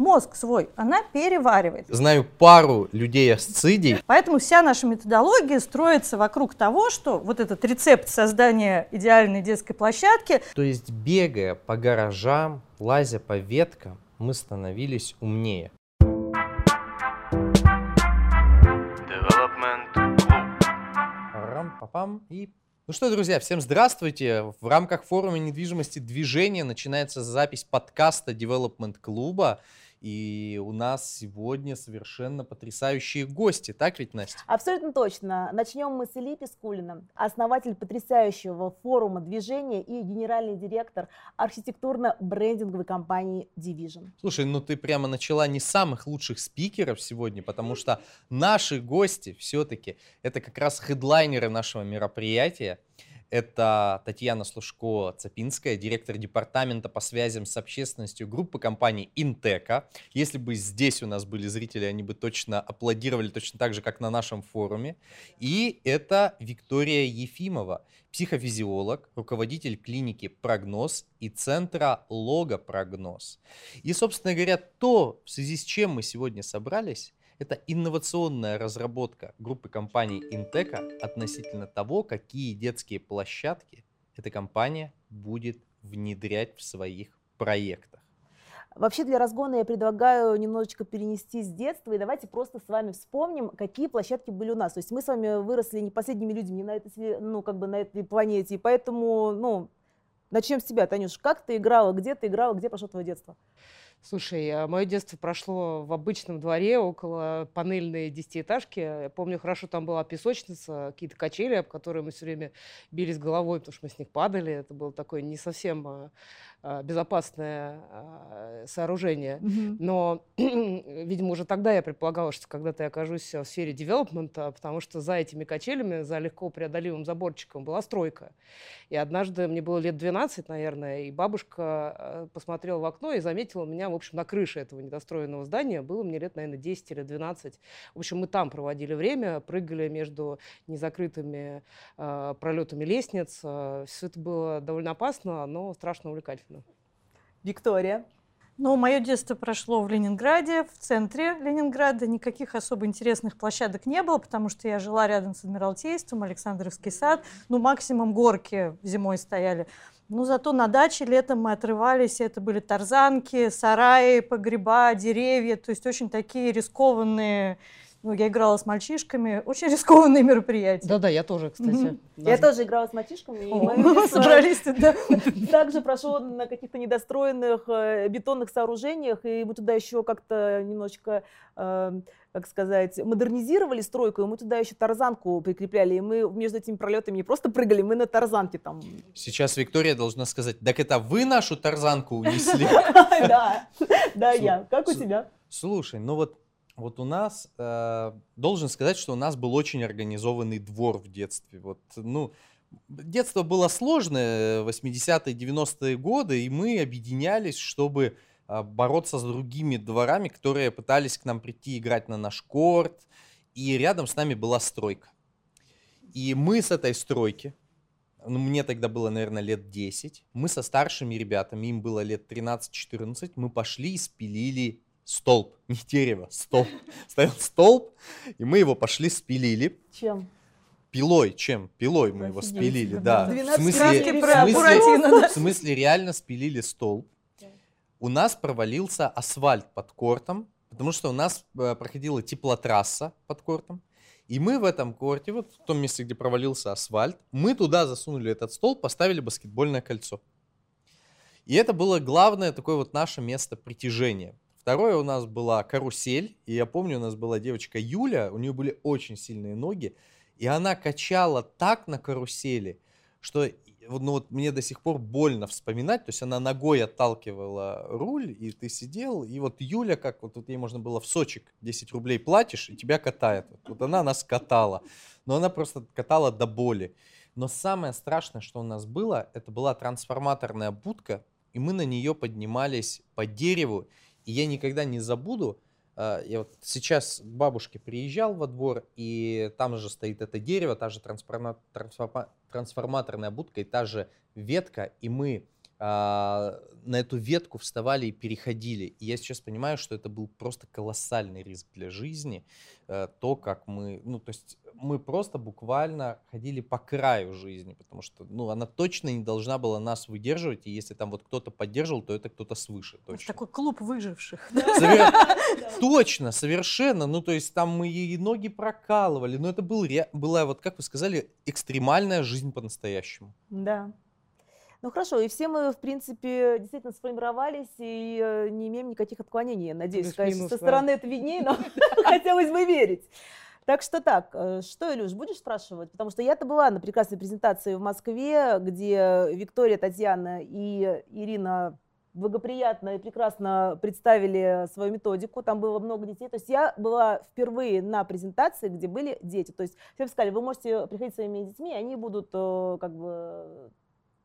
мозг свой она переваривает. Знаю пару людей асцидий. Поэтому вся наша методология строится вокруг того, что вот этот рецепт создания идеальной детской площадки. То есть бегая по гаражам, лазя по веткам, мы становились умнее. Рам-папам и ну что, друзья, всем здравствуйте. В рамках форума недвижимости движения начинается запись подкаста Development клуба. И у нас сегодня совершенно потрясающие гости, так ведь, Настя? Абсолютно точно. Начнем мы с Ильи Пискулина, основатель потрясающего форума движения и генеральный директор архитектурно-брендинговой компании Division. Слушай, ну ты прямо начала не с самых лучших спикеров сегодня, потому что наши гости все-таки это как раз хедлайнеры нашего мероприятия. Это Татьяна Слушко-Цапинская, директор департамента по связям с общественностью группы компании Интека. Если бы здесь у нас были зрители, они бы точно аплодировали точно так же, как на нашем форуме. И это Виктория Ефимова, психофизиолог, руководитель клиники «Прогноз» и центра «Логопрогноз». И, собственно говоря, то, в связи с чем мы сегодня собрались, это инновационная разработка группы компаний Интека относительно того, какие детские площадки эта компания будет внедрять в своих проектах. Вообще для разгона я предлагаю немножечко перенести с детства, и давайте просто с вами вспомним, какие площадки были у нас. То есть мы с вами выросли не последними людьми на этой, ну, как бы на этой планете, и поэтому, ну, начнем с тебя, Танюш. Как ты играла, где ты играла, где прошло твое детство? Слушай, а мое детство прошло в обычном дворе около панельной десятиэтажки. Я помню, хорошо там была песочница, какие-то качели, об которые мы все время бились головой, потому что мы с них падали. Это было такое не совсем а, безопасное а, сооружение. Mm-hmm. Но, видимо, уже тогда я предполагала, что когда-то я окажусь в сфере девелопмента, потому что за этими качелями, за легко преодолимым заборчиком была стройка. И однажды мне было лет 12, наверное, и бабушка а, посмотрела в окно и заметила меня, в общем, на крыше этого недостроенного здания. Было мне лет, наверное, 10 или 12. В общем, мы там проводили время, прыгали между незакрытыми э, пролетами лестниц. Все это было довольно опасно, но страшно увлекательно. Виктория. Ну, мое детство прошло в Ленинграде, в центре Ленинграда. Никаких особо интересных площадок не было, потому что я жила рядом с Адмиралтейством, Александровский сад. Ну, максимум горки зимой стояли. Ну, зато на даче летом мы отрывались, это были тарзанки, сараи, погреба, деревья, то есть очень такие рискованные ну, я играла с мальчишками. Очень рискованные мероприятия. Да-да, я тоже, кстати. Я тоже играла с мальчишками. И мы собрались туда. Также прошло на каких-то недостроенных э, бетонных сооружениях, и мы туда еще как-то немножечко э, как сказать, модернизировали стройку, и мы туда еще тарзанку прикрепляли, и мы между этими пролетами не просто прыгали, мы на тарзанке там. Сейчас Виктория должна сказать, так это вы нашу тарзанку унесли? Да, да, я. Как у тебя? Слушай, ну вот вот у нас, э, должен сказать, что у нас был очень организованный двор в детстве. Вот, ну, детство было сложное, 80-е, 90-е годы, и мы объединялись, чтобы э, бороться с другими дворами, которые пытались к нам прийти играть на наш корт, и рядом с нами была стройка. И мы с этой стройки, ну, мне тогда было, наверное, лет 10, мы со старшими ребятами, им было лет 13-14, мы пошли и спилили столб, не дерево, столб. Стоял столб, и мы его пошли спилили. Чем? Пилой, чем? Пилой мы его спилили, да. В смысле, в, смысле, в смысле реально спилили столб. У нас провалился асфальт под кортом, потому что у нас э, проходила теплотрасса под кортом. И мы в этом корте, вот в том месте, где провалился асфальт, мы туда засунули этот столб, поставили баскетбольное кольцо. И это было главное такое вот наше место притяжения. Второе у нас была карусель, и я помню, у нас была девочка Юля, у нее были очень сильные ноги, и она качала так на карусели, что ну вот мне до сих пор больно вспоминать, то есть она ногой отталкивала руль, и ты сидел, и вот Юля, как вот тут ей можно было в сочек 10 рублей платишь, и тебя катает. Вот она нас катала, но она просто катала до боли. Но самое страшное, что у нас было, это была трансформаторная будка, и мы на нее поднимались по дереву, и я никогда не забуду, а, я вот сейчас к бабушке приезжал во двор, и там же стоит это дерево, та же трансформаторная будка и та же ветка, и мы на эту ветку вставали и переходили. И я сейчас понимаю, что это был просто колоссальный риск для жизни. Э, то, как мы, ну, то есть мы просто буквально ходили по краю жизни, потому что, ну, она точно не должна была нас выдерживать, и если там вот кто-то поддерживал, то это кто-то свыше, точно. Такой клуб выживших. Точно, совершенно. Ну, то есть там мы и ноги прокалывали, но это был, была, вот как вы сказали, экстремальная жизнь по-настоящему. Да. Ну хорошо, и все мы, в принципе, действительно сформировались и э, не имеем никаких отклонений. Надеюсь, конечно, со стороны это виднее, но хотелось бы верить. Так что так, э, что, Илюш, будешь спрашивать? Потому что я-то была на прекрасной презентации в Москве, где Виктория, Татьяна и Ирина благоприятно и прекрасно представили свою методику, там было много детей. То есть я была впервые на презентации, где были дети. То есть все сказали, вы можете приходить своими детьми, они будут э, как бы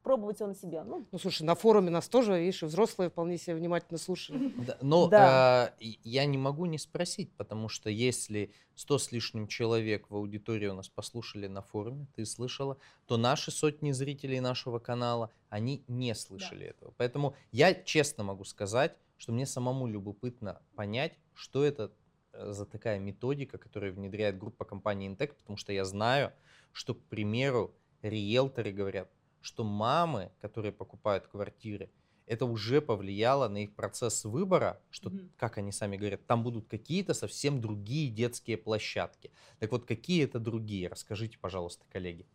пробовать его на себе. Ну, ну слушай, на форуме нас тоже, видишь, взрослые вполне себе внимательно слушали. Да, но да. э, я не могу не спросить, потому что если сто с лишним человек в аудитории у нас послушали на форуме, ты слышала, то наши сотни зрителей нашего канала, они не слышали да. этого. Поэтому я честно могу сказать, что мне самому любопытно понять, что это э, за такая методика, которую внедряет группа компании Intec, потому что я знаю, что, к примеру, риэлторы говорят, что мамы, которые покупают квартиры, это уже повлияло на их процесс выбора, что, mm-hmm. как они сами говорят, там будут какие-то совсем другие детские площадки. Так вот, какие это другие? Расскажите, пожалуйста, коллеги.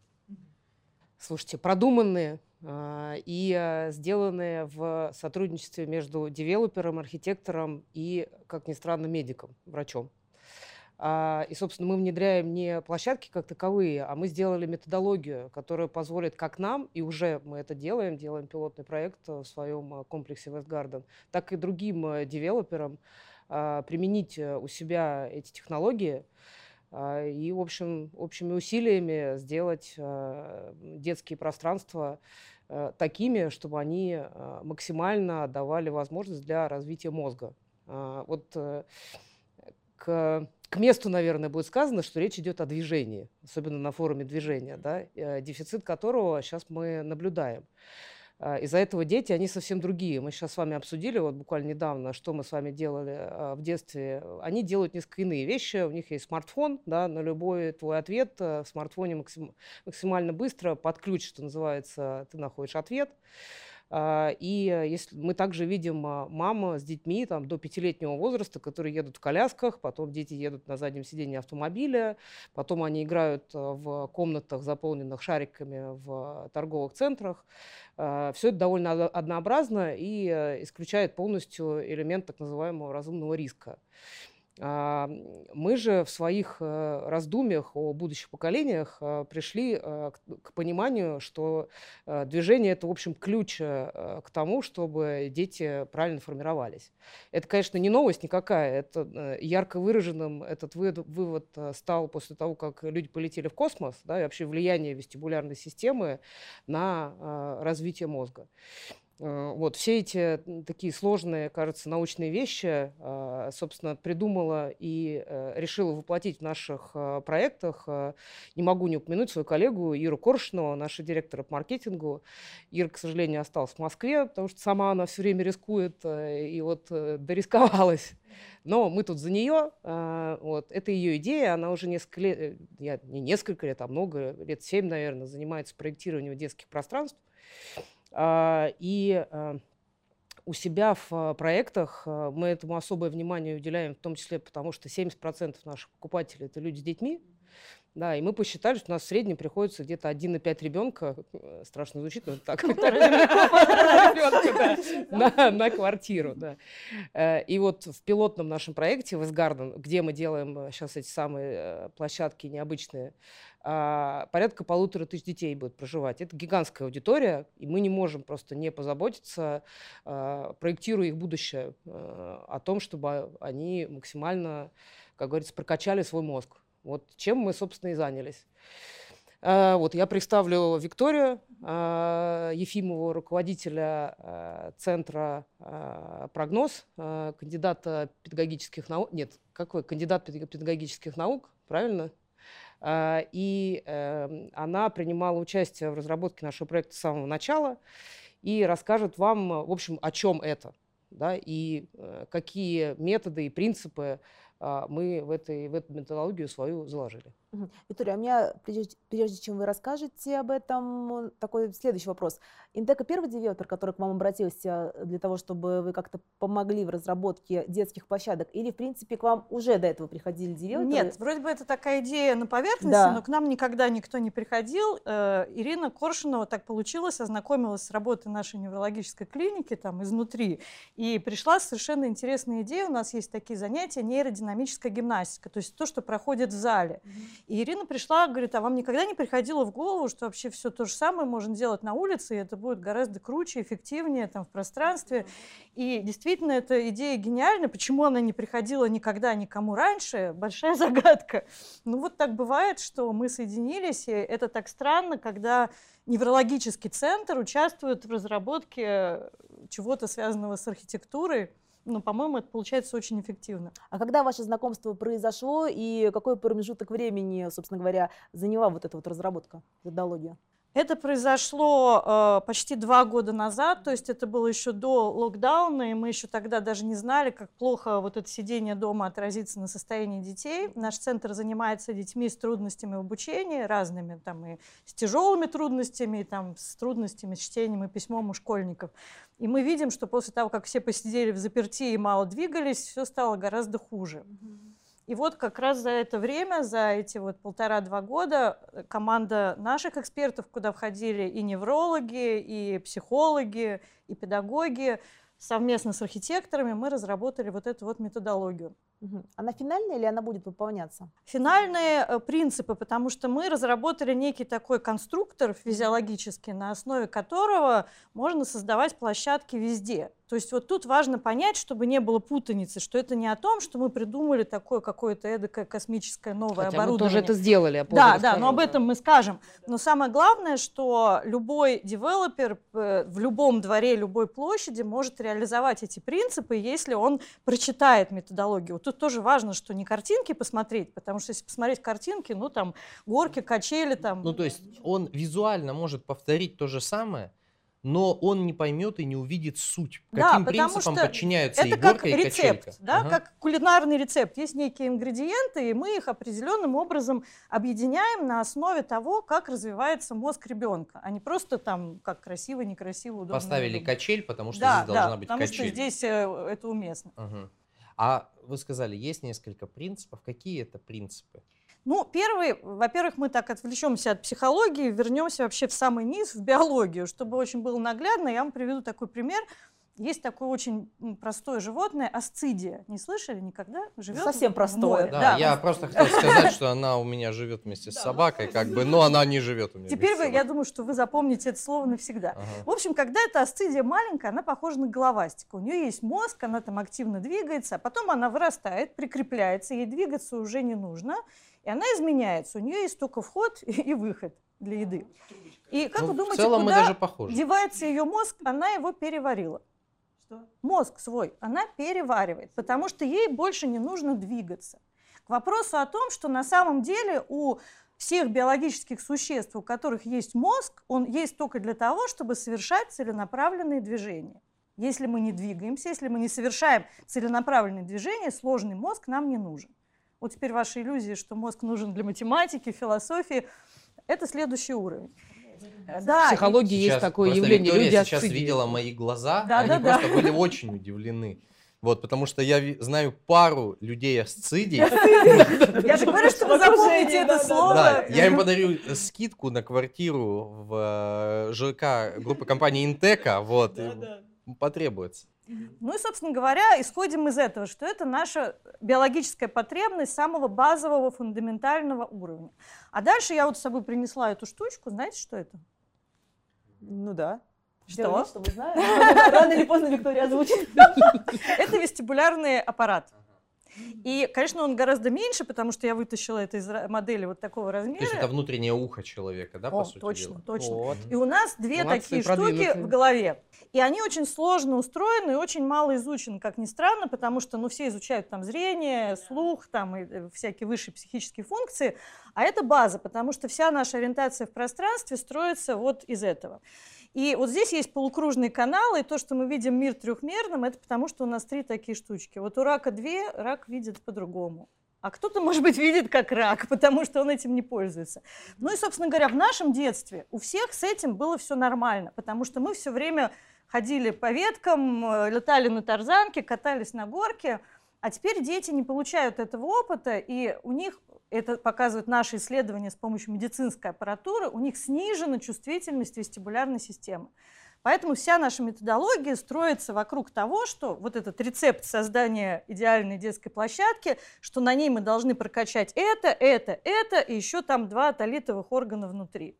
Слушайте, продуманные э, и э, сделанные в сотрудничестве между девелопером, архитектором и, как ни странно, медиком, врачом. А, и, собственно, мы внедряем не площадки как таковые, а мы сделали методологию, которая позволит как нам, и уже мы это делаем, делаем пилотный проект в своем а, комплексе Westgarden, так и другим э, девелоперам а, применить э, у себя эти технологии и, в общем, общими усилиями сделать детские пространства э, такими, чтобы они максимально давали возможность для развития мозга. Вот к к месту, наверное, будет сказано, что речь идет о движении, особенно на форуме движения, да, э, дефицит которого сейчас мы наблюдаем. А, из-за этого дети, они совсем другие. Мы сейчас с вами обсудили вот буквально недавно, что мы с вами делали а, в детстве. Они делают несколько иные вещи. У них есть смартфон, да, на любой твой ответ э, в смартфоне максим, максимально быстро под ключ, что называется, ты находишь ответ. А, и э, если мы также видим а, маму с детьми там, до пятилетнего возраста, которые едут в колясках, потом дети едут на заднем сиденье автомобиля, потом они играют э, в комнатах, заполненных шариками в торговых центрах. А, Все это довольно однообразно и э, исключает полностью элемент так называемого разумного риска. А, мы же в своих э, раздумьях о будущих поколениях э, пришли э, к пониманию, что движение – это, в общем, ключ к тому, чтобы дети правильно формировались. Это, конечно, не новость никакая. Это ярко выраженным этот вывод стал после того, как люди полетели в космос, да, и вообще влияние вестибулярной системы на развитие мозга. Э, вот все эти такие сложные, кажется, научные вещи, а, собственно, придумала и э, решила воплотить в наших э, проектах. Не могу не упомянуть свою коллегу Иру Коршину, наша директора по маркетингу. Ира, к сожалению, осталась в Москве, потому что сама она все время рискует, и вот дорисковалась. Но мы тут за нее. Вот. Это ее идея, она уже несколько лет, я, не несколько лет, а много, лет семь, наверное, занимается проектированием детских пространств. А, и а, у себя в а, проектах мы этому особое внимание уделяем, в том числе потому, что 70% наших покупателей – это люди с детьми. Да, и мы посчитали, что у нас в среднем приходится где-то 1 на 5 ребенка, э, страшно звучит, но так, на квартиру. Э, и вот в пилотном нашем проекте Вестгарден, где мы делаем сейчас э, эти самые площадки необычные, порядка полутора тысяч детей будет проживать. Это гигантская аудитория, и мы не можем просто не позаботиться, проектируя их будущее, о том, чтобы они максимально, как говорится, прокачали свой мозг. Вот чем мы, собственно, и занялись. А, вот я представлю Викторию а, Ефимову, руководителя а, центра «Прогноз», кандидата педагогических наук, нет, какой, кандидат педагогических наук, правильно? И она принимала участие в разработке нашего проекта с самого начала. и расскажет вам, в общем, о чем это, да, и э, какие методы и принципы мы в, этой, в эту методологию свою заложили. Виктория, а у меня, прежде, прежде чем вы расскажете об этом, такой следующий вопрос. Интека первый девелопер, который к вам обратился для того, чтобы вы как-то помогли в разработке детских площадок, или, в принципе, к вам уже до этого приходили девелоперы? Нет, вроде бы это такая идея на поверхности, да. но к нам никогда никто не приходил. Э, Ирина Коршунова, так получилось, ознакомилась с работой нашей неврологической клиники там изнутри, и пришла совершенно интересная идея. У нас есть такие занятия нейродинамическая гимнастика, то есть то, что проходит в зале. Mm-hmm. И Ирина пришла, говорит, а вам никогда не приходило в голову, что вообще все то же самое можно делать на улице, и это будет гораздо круче, эффективнее там в пространстве. И действительно, эта идея гениальна. Почему она не приходила никогда никому раньше? Большая загадка. Ну вот так бывает, что мы соединились, и это так странно, когда неврологический центр участвует в разработке чего-то связанного с архитектурой но, по-моему, это получается очень эффективно. А когда ваше знакомство произошло и какой промежуток времени, собственно говоря, заняла вот эта вот разработка, методология? Это произошло э, почти два года назад, то есть это было еще до локдауна, и мы еще тогда даже не знали, как плохо вот это сидение дома отразится на состоянии детей. Наш центр занимается детьми с трудностями в обучении, разными, там и с тяжелыми трудностями, и там с трудностями с чтением и письмом у школьников. И мы видим, что после того, как все посидели в заперти и мало двигались, все стало гораздо хуже. И вот как раз за это время, за эти вот полтора-два года э, команда наших экспертов, куда входили и неврологи, и психологи, и педагоги, совместно с архитекторами мы разработали вот эту вот методологию. Она финальная или она будет выполняться? Финальные э, принципы, потому что мы разработали некий такой конструктор физиологический, на основе которого можно создавать площадки везде. То есть вот тут важно понять, чтобы не было путаницы, что это не о том, что мы придумали такое какое-то эдакое космическое новое Хотя оборудование. мы тоже это сделали. А да, да, но об этом мы скажем. Но самое главное, что любой девелопер э, в любом дворе любой площади может реализовать эти принципы, если он прочитает методологию. Вот тут тоже важно, что не картинки посмотреть, потому что если посмотреть картинки, ну там горки, качели там. Ну то есть он визуально может повторить то же самое, но он не поймет и не увидит суть, да, каким принципам подчиняются это и горка, как рецепт, качелька. Да, ага. как кулинарный рецепт. Есть некие ингредиенты, и мы их определенным образом объединяем на основе того, как развивается мозг ребенка, а не просто там, как красиво, некрасиво, удобно. Поставили удобно. качель, потому что да, здесь должна да, быть потому качель. потому что здесь э, это уместно. Ага. А вы сказали, есть несколько принципов. Какие это принципы? Ну, первый, во-первых, мы так отвлечемся от психологии, вернемся вообще в самый низ, в биологию, чтобы очень было наглядно. Я вам приведу такой пример. Есть такое очень простое животное, асцидия. Не слышали никогда? Живет Совсем простое. Да, да, я просто хотел сказать, что она у меня живет вместе с собакой, как бы, но она не живет у меня. Теперь вы, я думаю, что вы запомните это слово навсегда. Ага. В общем, когда эта асцидия маленькая, она похожа на головастика. У нее есть мозг, она там активно двигается, а потом она вырастает, прикрепляется, ей двигаться уже не нужно, и она изменяется. У нее есть только вход и выход для еды. И как ну, вы думаете, в целом куда мы даже похожи. девается ее мозг? Она его переварила. Что? Мозг свой она переваривает, потому что ей больше не нужно двигаться. К вопросу о том, что на самом деле у всех биологических существ, у которых есть мозг, он есть только для того, чтобы совершать целенаправленные движения. Если мы не двигаемся, если мы не совершаем целенаправленные движения, сложный мозг нам не нужен. Вот теперь ваши иллюзии, что мозг нужен для математики, философии, это следующий уровень. Да, в психологии сейчас, есть такое явление. Виктория Люди сейчас отсыдили. видела мои глаза, да, они да, просто да. были очень удивлены. Вот, потому что я знаю пару людей асцидий. Я же говорю, что вы запомните это слово. Да, я им подарю скидку на квартиру в э, ЖК группы компании Интека, вот, потребуется. Ну и, собственно говоря, исходим из этого, что это наша биологическая потребность самого базового, фундаментального уровня. А дальше я вот с собой принесла эту штучку. Знаете, что это? Ну да. Что? Знаем. Рано или поздно Виктория озвучит. Это вестибулярный аппарат. И, конечно, он гораздо меньше, потому что я вытащила это из модели вот такого размера. То есть это внутреннее ухо человека, да, по О, сути точно, дела? точно. Вот. И у нас две Молодцы, такие штуки в голове. И они очень сложно устроены и очень мало изучены, как ни странно, потому что, ну, все изучают там зрение, слух, там и э, всякие высшие психические функции, а это база, потому что вся наша ориентация в пространстве строится вот из этого. И вот здесь есть полукружные каналы, и то, что мы видим мир трехмерным, это потому, что у нас три такие штучки. Вот у рака две, рак видит по-другому. А кто-то, может быть, видит как рак, потому что он этим не пользуется. Ну и, собственно говоря, в нашем детстве у всех с этим было все нормально, потому что мы все время ходили по веткам, э, летали на тарзанке, катались на горке, а теперь дети не получают этого опыта, и у них, это показывают наши исследования с помощью медицинской аппаратуры, у них снижена чувствительность вестибулярной системы. Поэтому вся наша методология строится вокруг того, что вот этот рецепт создания идеальной детской площадки, что на ней мы должны прокачать это, это, это, и еще там два атолитовых органа внутри.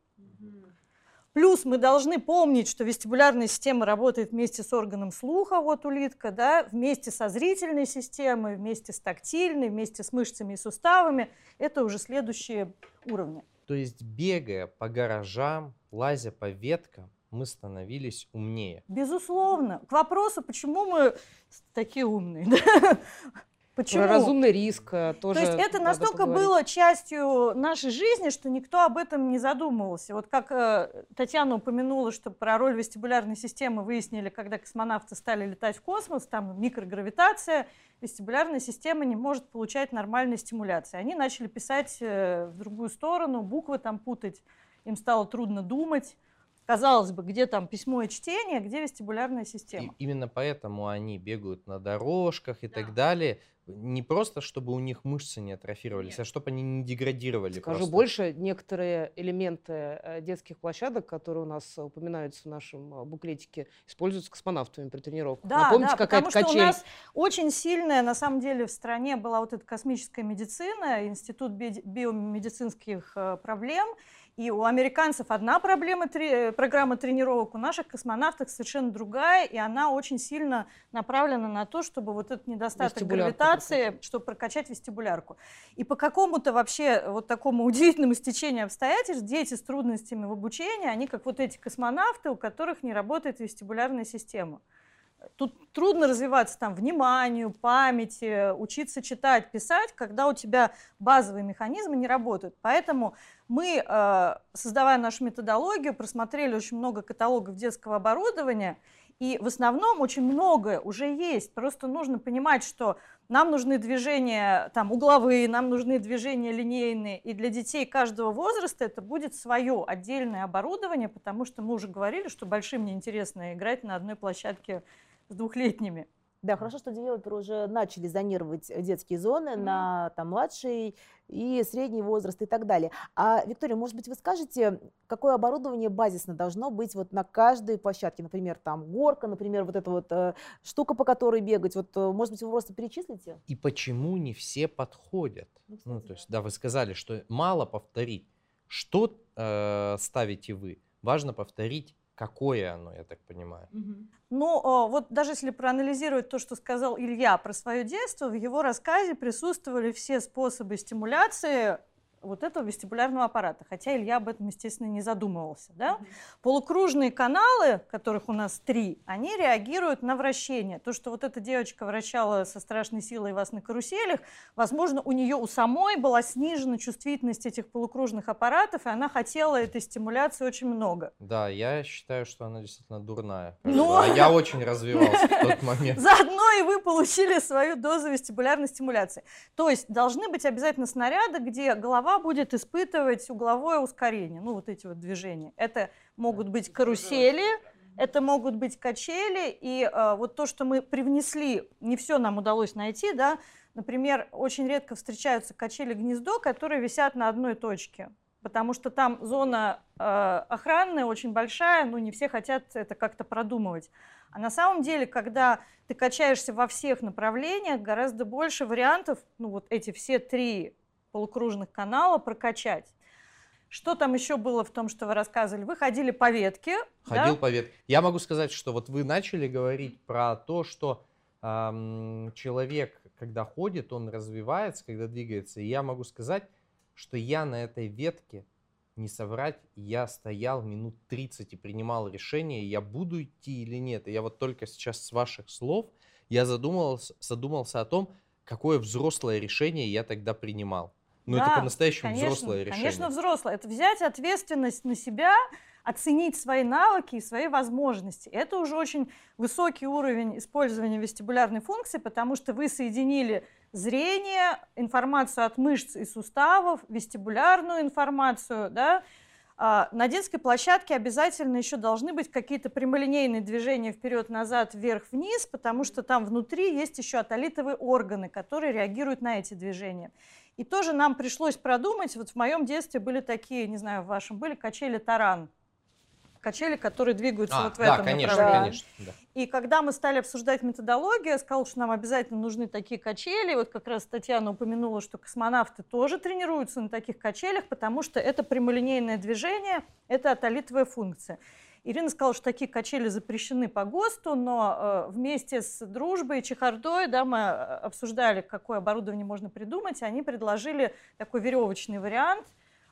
Плюс мы должны помнить, что вестибулярная система работает вместе с органом слуха, вот улитка, да, вместе со зрительной системой, вместе с тактильной, вместе с мышцами и суставами. Это уже следующие уровни. То есть бегая по гаражам, лазя по веткам, мы становились умнее. Безусловно. К вопросу, почему мы такие умные. Почему? Про разумный риск э, тоже. То есть это настолько было частью нашей жизни, что никто об этом не задумывался. Вот как э, Татьяна упомянула, что про роль вестибулярной системы выяснили, когда космонавты стали летать в космос, там микрогравитация, вестибулярная система не может получать нормальной стимуляции. Они начали писать э, в другую сторону, буквы там путать, им стало трудно думать. Казалось бы, где там письмо и чтение, где вестибулярная система. И именно поэтому они бегают на дорожках и да. так далее. Не просто, чтобы у них мышцы не атрофировались, Нет. а чтобы они не деградировали. Скажу просто. больше, некоторые элементы э, детских площадок, которые у нас упоминаются в нашем э, буклетике, используются космонавтами при тренировках. Да, Напомните, да, какая-то потому качель. что у нас очень сильная, на самом деле, в стране была вот эта космическая медицина, Институт биомедицинских э, проблем, и у американцев одна проблема, три, программа тренировок, у наших космонавтов совершенно другая, и она очень сильно направлена на то, чтобы вот этот недостаток гравитации, прокачать. чтобы прокачать вестибулярку. И по какому-то вообще вот такому удивительному стечению обстоятельств дети с трудностями в обучении, они как вот эти космонавты, у которых не работает вестибулярная система. Тут трудно развиваться там вниманию, памяти, учиться читать, писать, когда у тебя базовые механизмы не работают. Поэтому мы, э, создавая нашу методологию, просмотрели очень много каталогов детского оборудования, и в основном очень многое уже есть. Просто нужно понимать, что нам нужны движения там, угловые, нам нужны движения линейные. И для детей каждого возраста это будет свое отдельное оборудование, потому что мы уже говорили, что большим неинтересно играть на одной площадке с двухлетними. Да, хорошо, что девелоперы уже начали зонировать детские зоны mm-hmm. на там, младший и средний возраст и так далее. А, Виктория, может быть, вы скажете, какое оборудование базисно должно быть вот на каждой площадке? Например, там горка, например, вот эта вот э, штука, по которой бегать. Вот, э, может быть, вы просто перечислите? И почему не все подходят? Ну, кстати, ну то есть, да, вы сказали, что мало повторить. Что э, ставите вы? Важно повторить какое оно, я так понимаю. Ну, вот даже если проанализировать то, что сказал Илья про свое детство, в его рассказе присутствовали все способы стимуляции вот этого вестибулярного аппарата, хотя Илья об этом, естественно, не задумывался. Да? Mm-hmm. Полукружные каналы, которых у нас три, они реагируют на вращение. То, что вот эта девочка вращала со страшной силой вас на каруселях, возможно, у нее у самой была снижена чувствительность этих полукружных аппаратов, и она хотела этой стимуляции очень много. Да, я считаю, что она действительно дурная. Ну... А я очень развивался в тот момент. Заодно и вы получили свою дозу вестибулярной стимуляции. То есть должны быть обязательно снаряды, где голова голова будет испытывать угловое ускорение, ну вот эти вот движения. Это могут быть карусели, это могут быть качели, и э, вот то, что мы привнесли, не все нам удалось найти, да, например, очень редко встречаются качели-гнездо, которые висят на одной точке, потому что там зона э, охранная очень большая, ну не все хотят это как-то продумывать. А на самом деле, когда ты качаешься во всех направлениях, гораздо больше вариантов, ну вот эти все три полукружных канала прокачать. Что там еще было в том, что вы рассказывали? Вы ходили по ветке. Ходил да? по ветке. Я могу сказать, что вот вы начали говорить про то, что эм, человек, когда ходит, он развивается, когда двигается. И я могу сказать, что я на этой ветке, не соврать, я стоял минут 30 и принимал решение, я буду идти или нет. И я вот только сейчас с ваших слов, я задумался, задумался о том, какое взрослое решение я тогда принимал. Ну, да, это по-настоящему взрослое решение. Конечно, взрослое. Это взять ответственность на себя, оценить свои навыки и свои возможности. Это уже очень высокий уровень использования вестибулярной функции, потому что вы соединили зрение, информацию от мышц и суставов, вестибулярную информацию, да, а, на детской площадке обязательно еще должны быть какие-то прямолинейные движения вперед-назад, вверх-вниз, потому что там внутри есть еще атолитовые органы, которые реагируют на эти движения. И тоже нам пришлось продумать, вот в моем детстве были такие, не знаю, в вашем, были качели таран качели, которые двигаются а, вот в да, этом конечно, направлении. Конечно, да. И когда мы стали обсуждать методологию, я сказала, что нам обязательно нужны такие качели. Вот как раз Татьяна упомянула, что космонавты тоже тренируются на таких качелях, потому что это прямолинейное движение, это атолитовая функция. Ирина сказала, что такие качели запрещены по ГОСТу, но э, вместе с дружбой и чехардой да, мы э, обсуждали, какое оборудование можно придумать, и они предложили такой веревочный вариант,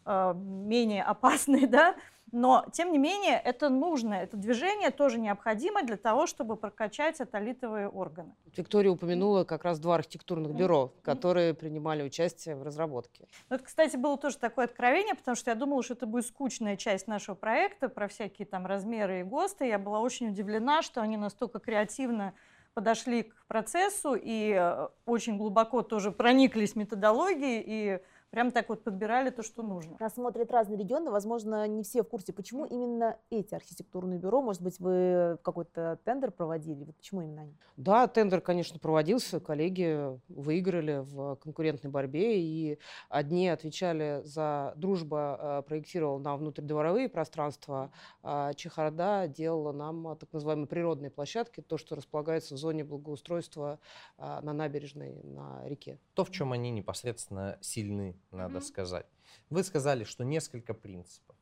э, менее опасный, да, но, тем не менее, это нужно, это движение тоже необходимо для того, чтобы прокачать атолитовые органы. Виктория упомянула как раз два архитектурных бюро, которые принимали участие в разработке. Ну, это, кстати, было тоже такое откровение, потому что я думала, что это будет скучная часть нашего проекта про всякие там размеры и ГОСТы. Я была очень удивлена, что они настолько креативно подошли к процессу и э, очень глубоко тоже прониклись методологией и прям так вот подбирали то, что нужно. Нас смотрят разные регионы, возможно, не все в курсе, почему именно эти архитектурные бюро, может быть, вы какой-то тендер проводили, вот почему именно они? Да, тендер, конечно, проводился, коллеги выиграли в конкурентной борьбе, и одни отвечали за дружба, э, проектировал нам внутридворовые пространства, а Чехарда делала нам так называемые природные площадки, то, что располагается в зоне благоустройства на набережной, на реке. То, в чем они непосредственно сильны надо mm-hmm. сказать. Вы сказали, что несколько принципов.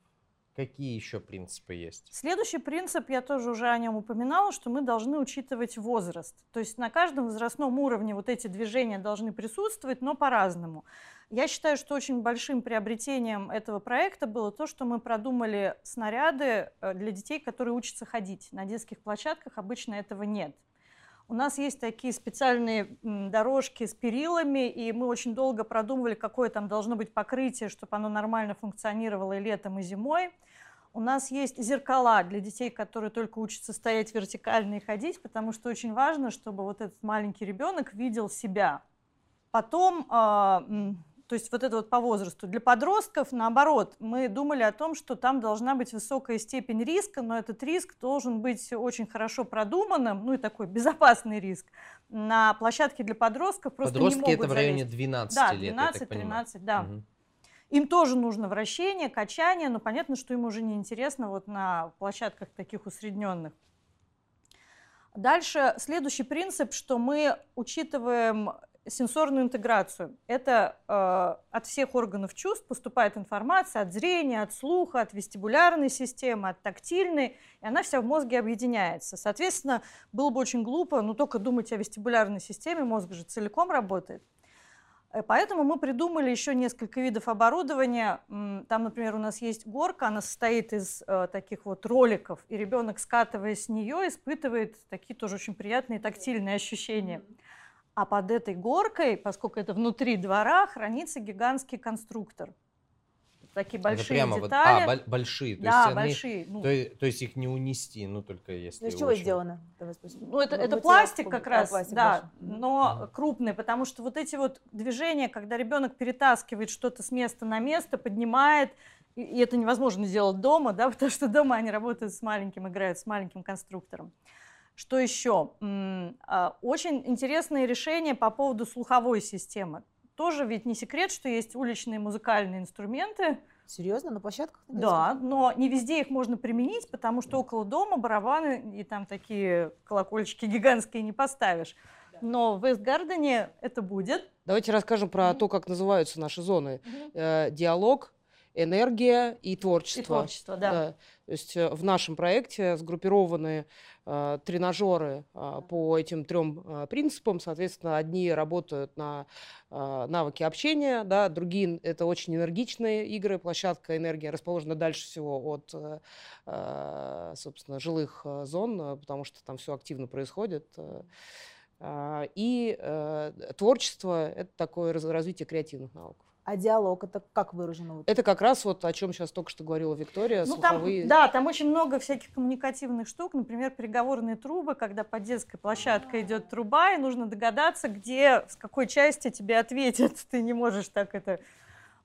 Какие еще принципы есть? Следующий принцип, я тоже уже о нем упоминала, что мы должны учитывать возраст. То есть на каждом возрастном уровне вот эти движения должны присутствовать, но по-разному. Я считаю, что очень большим приобретением этого проекта было то, что мы продумали снаряды э, для детей, которые учатся ходить. На детских площадках обычно этого нет. У нас есть такие специальные дорожки с перилами, и мы очень долго продумывали, какое там должно быть покрытие, чтобы оно нормально функционировало и летом, и зимой. У нас есть зеркала для детей, которые только учатся стоять вертикально и ходить, потому что очень важно, чтобы вот этот маленький ребенок видел себя. Потом а, то есть вот это вот по возрасту. Для подростков, наоборот, мы думали о том, что там должна быть высокая степень риска, но этот риск должен быть очень хорошо продуманным, ну и такой безопасный риск. На площадке для подростков просто Подростки не могут это в районе 12 да, лет, 12-13, да. Угу. Им тоже нужно вращение, качание, но понятно, что им уже не интересно вот на площадках таких усредненных. Дальше следующий принцип, что мы учитываем сенсорную интеграцию. Это э, от всех органов чувств поступает информация от зрения, от слуха, от вестибулярной системы, от тактильной, и она вся в мозге объединяется. Соответственно, было бы очень глупо, ну только думать о вестибулярной системе, мозг же целиком работает. Э, поэтому мы придумали еще несколько видов оборудования. Там, например, у нас есть горка, она состоит из э, таких вот роликов, и ребенок, скатываясь с нее, испытывает такие тоже очень приятные тактильные ощущения. А под этой горкой, поскольку это внутри двора, хранится гигантский конструктор. Такие большие это прямо детали. Вот, а, большие. То да, есть большие. Они, ну, то, то есть их не унести, ну только если Ну из чего очень... сделано? Ну это, это пластик как раз, пластик да, большой. но mm крупный, потому что вот эти вот движения, когда ребенок перетаскивает что-то с места на место, поднимает, и это невозможно сделать дома, да, потому что дома они работают с маленьким, играют с маленьким конструктором. Что еще? А, очень интересные решения по поводу слуховой системы. Тоже ведь не секрет, что есть уличные музыкальные инструменты. Серьезно, на площадках? Да, но не везде их можно применить, потому что около дома барабаны и там такие колокольчики гигантские не поставишь. Но в Вестгардене это будет. Давайте расскажем про то, как называются наши зоны. Э, диалог, энергия и творчество. И творчество, да. да. То есть э, в нашем проекте сгруппированы тренажеры э, по этим трем э, принципам. Соответственно, одни работают на э, навыки общения, да, другие это очень энергичные игры. Площадка энергия расположена дальше всего от, э, э собственно, жилых э, зон, потому что там все активно происходит. И э, творчество – это такое развитие креативных навыков. А диалог это как выражено? Вот? Это как раз вот о чем сейчас только что говорила Виктория. Ну, там, слуховые... да, там очень много всяких коммуникативных штук, например, переговорные трубы, когда по детской площадке идет труба, и нужно догадаться, где, с какой части тебе ответят. Ты не можешь так это...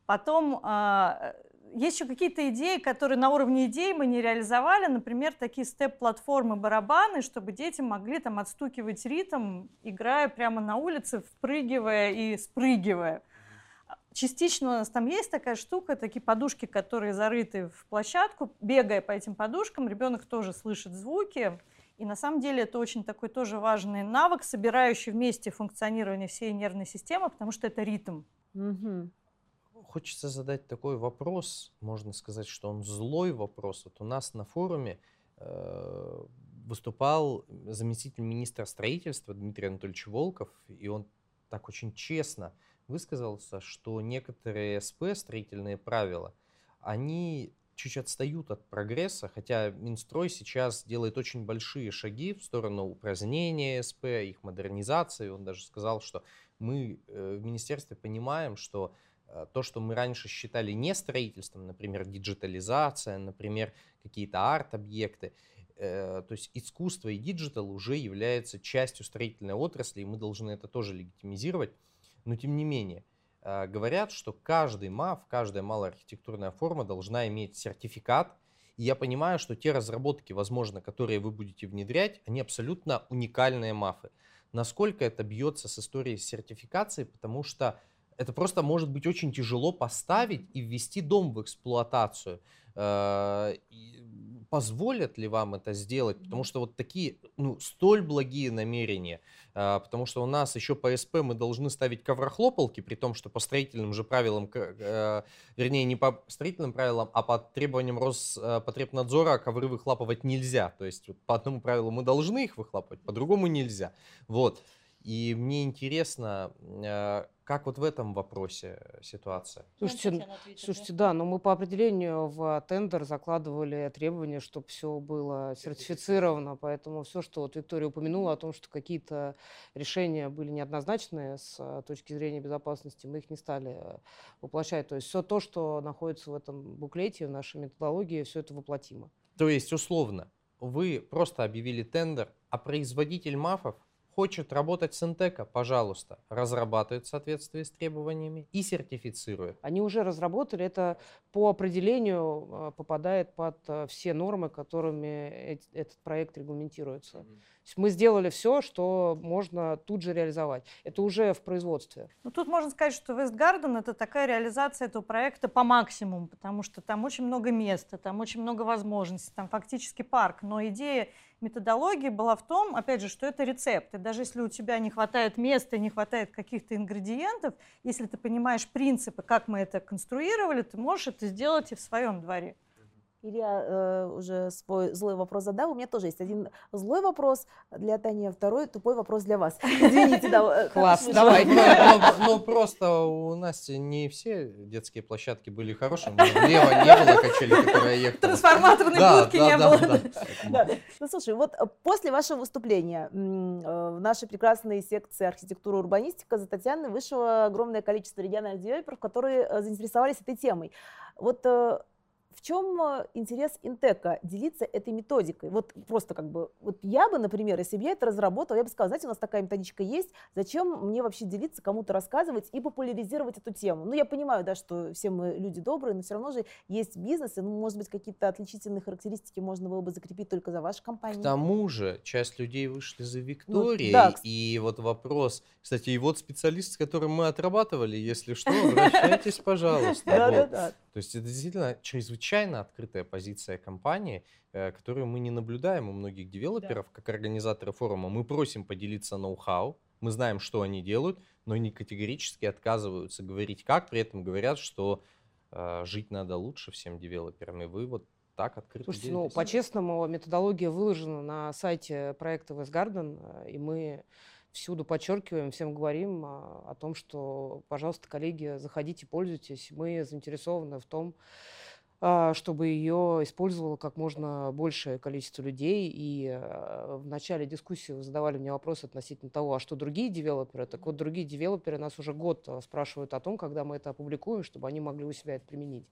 Потом а, есть еще какие-то идеи, которые на уровне идей мы не реализовали, например, такие степ-платформы, барабаны, чтобы дети могли там отстукивать ритм, играя прямо на улице, впрыгивая и спрыгивая. Частично у нас там есть такая штука, такие подушки, которые зарыты в площадку. Бегая по этим подушкам, ребенок тоже слышит звуки. И на самом деле это очень такой тоже важный навык, собирающий вместе функционирование всей нервной системы, потому что это ритм. Мгм. Хочется задать такой вопрос, можно сказать, что он злой вопрос. Вот у нас на форуме э, выступал заместитель министра строительства Дмитрий Анатольевич Волков, и он так очень честно высказался, что некоторые СП, строительные правила, они чуть отстают от прогресса, хотя Минстрой сейчас делает очень большие шаги в сторону упразднения СП, их модернизации. Он даже сказал, что мы э, в министерстве понимаем, что э, то, что мы раньше считали не строительством, например, диджитализация, например, какие-то арт-объекты, э, то есть искусство и digital уже является частью строительной отрасли, и мы должны это тоже легитимизировать. Но тем не менее, э, говорят, что каждый МАФ, каждая малоархитектурная форма должна иметь сертификат. И я понимаю, что те разработки, возможно, которые вы будете внедрять, они абсолютно уникальные МАФы. Насколько это бьется с историей сертификации, потому что это просто может быть очень тяжело поставить и ввести дом в эксплуатацию. И Позволят ли вам это сделать? Потому что вот такие, ну, столь благие намерения, а, потому что у нас еще по СП мы должны ставить коврохлопалки, при том, что по строительным же правилам, э, вернее, не по строительным правилам, а по требованиям Роспотребнадзора ковры выхлапывать нельзя. То есть вот по одному правилу мы должны их выхлапывать, по другому нельзя. Вот. И мне интересно, э, как вот в этом вопросе ситуация? Слушайте, слушайте, да, но мы по определению в тендер закладывали требования, чтобы все было сертифицировано, поэтому все, что вот Виктория упомянула о том, что какие-то решения были неоднозначные с э, точки зрения безопасности, мы их не стали э, воплощать. То есть все то, что находится в этом буклете, в нашей методологии, все это воплотимо. То есть, условно, вы просто объявили тендер, а производитель мафов хочет работать с Интека, пожалуйста, разрабатывает в соответствии с требованиями и сертифицирует. Они уже разработали, это по определению э, попадает под э, все нормы, которыми эт- этот проект регламентируется. То есть мы сделали все, что можно тут же реализовать. Это уже в производстве. Ну, тут можно сказать, что Вестгарден это такая реализация этого проекта по максимуму, потому что там очень много места, там очень много возможностей, там фактически парк. Но идея методологии была в том, опять же, что это рецепт. Даже если у тебя не хватает места, не хватает каких-то ингредиентов, если ты понимаешь принципы, как мы это конструировали, ты можешь это сделать и в своем дворе. Илья э, уже свой злой вопрос задал. У меня тоже есть один злой вопрос для Тани, а второй тупой вопрос для вас. Извините, да. э, Класс, давай. Ну, ну, ну, просто у Насти не все детские площадки были хорошими. Влево не было качели, которая ехала. Трансформаторной будки не было. Ну, слушай, вот э, после вашего выступления э, в нашей прекрасной секции архитектура и урбанистика за Татьяной вышло огромное количество региональных девелоперов, которые заинтересовались этой темой. Вот в чем э, интерес Интека делиться этой методикой? Вот просто как бы, вот я бы, например, если бы я это разработала, я бы сказала, знаете, у нас такая методичка есть, зачем мне вообще делиться, кому-то рассказывать и популяризировать эту тему? Ну, я понимаю, да, что все мы люди добрые, но все равно же есть бизнес, и, ну, может быть, какие-то отличительные характеристики можно было бы закрепить только за вашей К компанией. тому же, часть людей вышли за Викторией, да, кс- и вот вопрос, кстати, и вот специалист, с которым мы отрабатывали, если что, обращайтесь, пожалуйста. Да-да-да. То есть это действительно чрезвычайно открытая позиция компании, э, которую мы не наблюдаем у многих девелоперов, как организаторы форума. Мы просим поделиться ноу-хау, мы знаем, что они делают, но они категорически отказываются говорить как, при этом говорят, что э, жить надо лучше всем девелоперам, и вы вот так открыто Слушайте, ну, делитесь. по-честному, методология выложена на сайте проекта Вестгарден, и мы всюду подчеркиваем, всем говорим а, о том, что, пожалуйста, коллеги, заходите, пользуйтесь. Мы заинтересованы в том, а, чтобы ее использовало как можно большее количество людей. И а, в начале дискуссии вы задавали мне вопрос относительно того, а что другие девелоперы? Так вот, другие девелоперы нас уже год а, спрашивают о том, когда мы это опубликуем, чтобы они могли у себя это применить.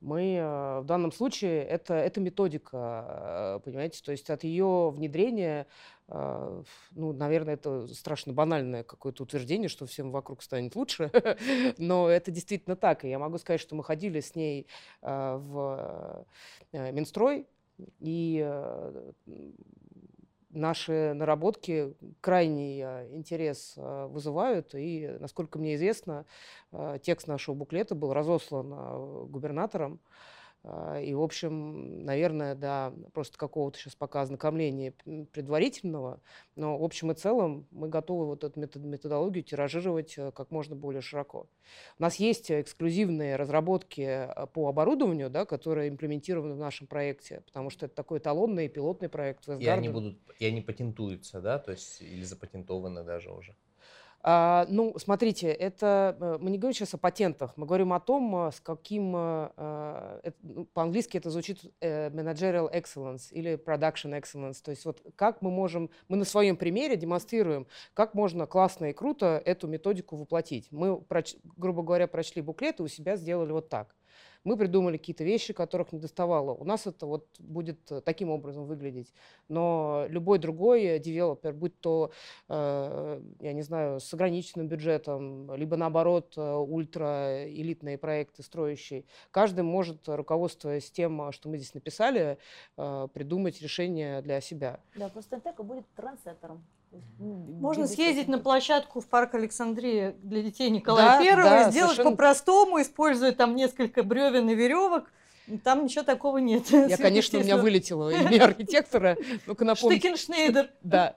Мы в данном случае это, это методика, понимаете, то есть от ее внедрения а, ну, наверное, это страшно банальное какое-то утверждение, что всем вокруг станет лучше, но это действительно так. И я могу сказать, что мы ходили с ней в э, Минстрой, и э, наши наработки крайний интерес а, вызывают. И, насколько мне известно, текст нашего буклета был разослан губернатором. А, и, в общем, наверное, да, просто какого-то сейчас пока ознакомления предварительного, но в общем и целом мы готовы вот эту методологию тиражировать э, как можно более широко. У нас есть эксклюзивные разработки э, по оборудованию, да, которые имплементированы в нашем проекте, потому что это такой эталонный пилотный проект. И они будут, и они патентуются, да, то есть или запатентованы даже уже. А, ну, смотрите, это э, мы не говорим сейчас о патентах, мы говорим о том, э, с каким э, это, ну, по-английски это звучит managerial excellence или production excellence. То есть вот как мы можем, мы на своем примере демонстрируем, как можно классно и круто эту методику воплотить. Мы, грубо говоря, прочли буклет и у себя сделали вот так. Мы придумали какие-то вещи, которых не доставало. У нас это вот будет э, таким образом выглядеть. Но любой другой девелопер, будь то, э, я не знаю, с ограниченным бюджетом, либо наоборот э, ультраэлитные проекты строящие, каждый может, руководствуясь тем, что мы здесь написали, э, придумать решение для себя. Да, просто Интека будет трансеттером. Можно съездить на площадку в парк Александрии для детей Николая да, Первого, да, сделать совершенно... по-простому, используя там несколько бревен и веревок. Там ничего такого нет. Я, конечно, у меня вылетело имя архитектора. Ну-ка напомните. Штыкеншнейдер. Да.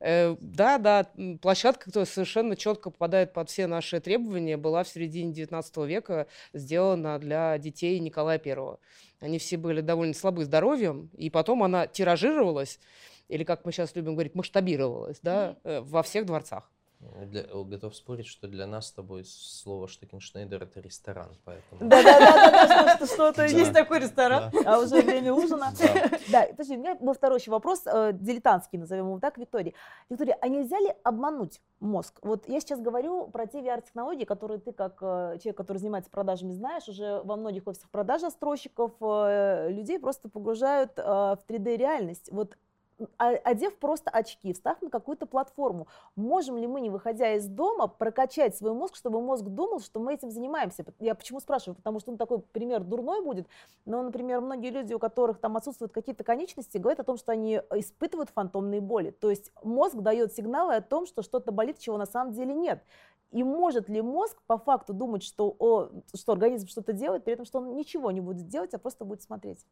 Э, да, да, площадка, которая совершенно четко попадает под все наши требования, была в середине 19 века сделана для детей Николая Первого. Они все были довольно слабы здоровьем, и потом она тиражировалась или, как мы сейчас любим говорить, масштабировалась да, mm-hmm. во всех дворцах. Для, готов спорить, что для нас с тобой слово Штекеншнейдер это ресторан, поэтому... Да-да-да, что-то есть такой ресторан, а уже время ужина. Да, подожди, у меня был второй еще вопрос, э, дилетантский, назовем его так, Виктория. Виктория, а нельзя ли обмануть мозг? Вот я сейчас говорю про те VR-технологии, которые ты, как э, человек, который занимается продажами, знаешь, уже во многих офисах продажи застройщиков людей просто погружают в 3D-реальность. Вот одев просто очки, встав на какую-то платформу, можем ли мы, не выходя из дома, прокачать свой мозг, чтобы мозг думал, что мы этим занимаемся? Я почему спрашиваю? Потому что ну, такой пример дурной будет, но, например, многие люди, у которых там отсутствуют какие-то конечности, говорят о том, что они испытывают фантомные боли. То есть мозг дает сигналы о том, что что-то болит, чего на самом деле нет. И может ли мозг по факту думать, что, о, что организм что-то делает, при этом, что он ничего не будет делать, а просто будет смотреть?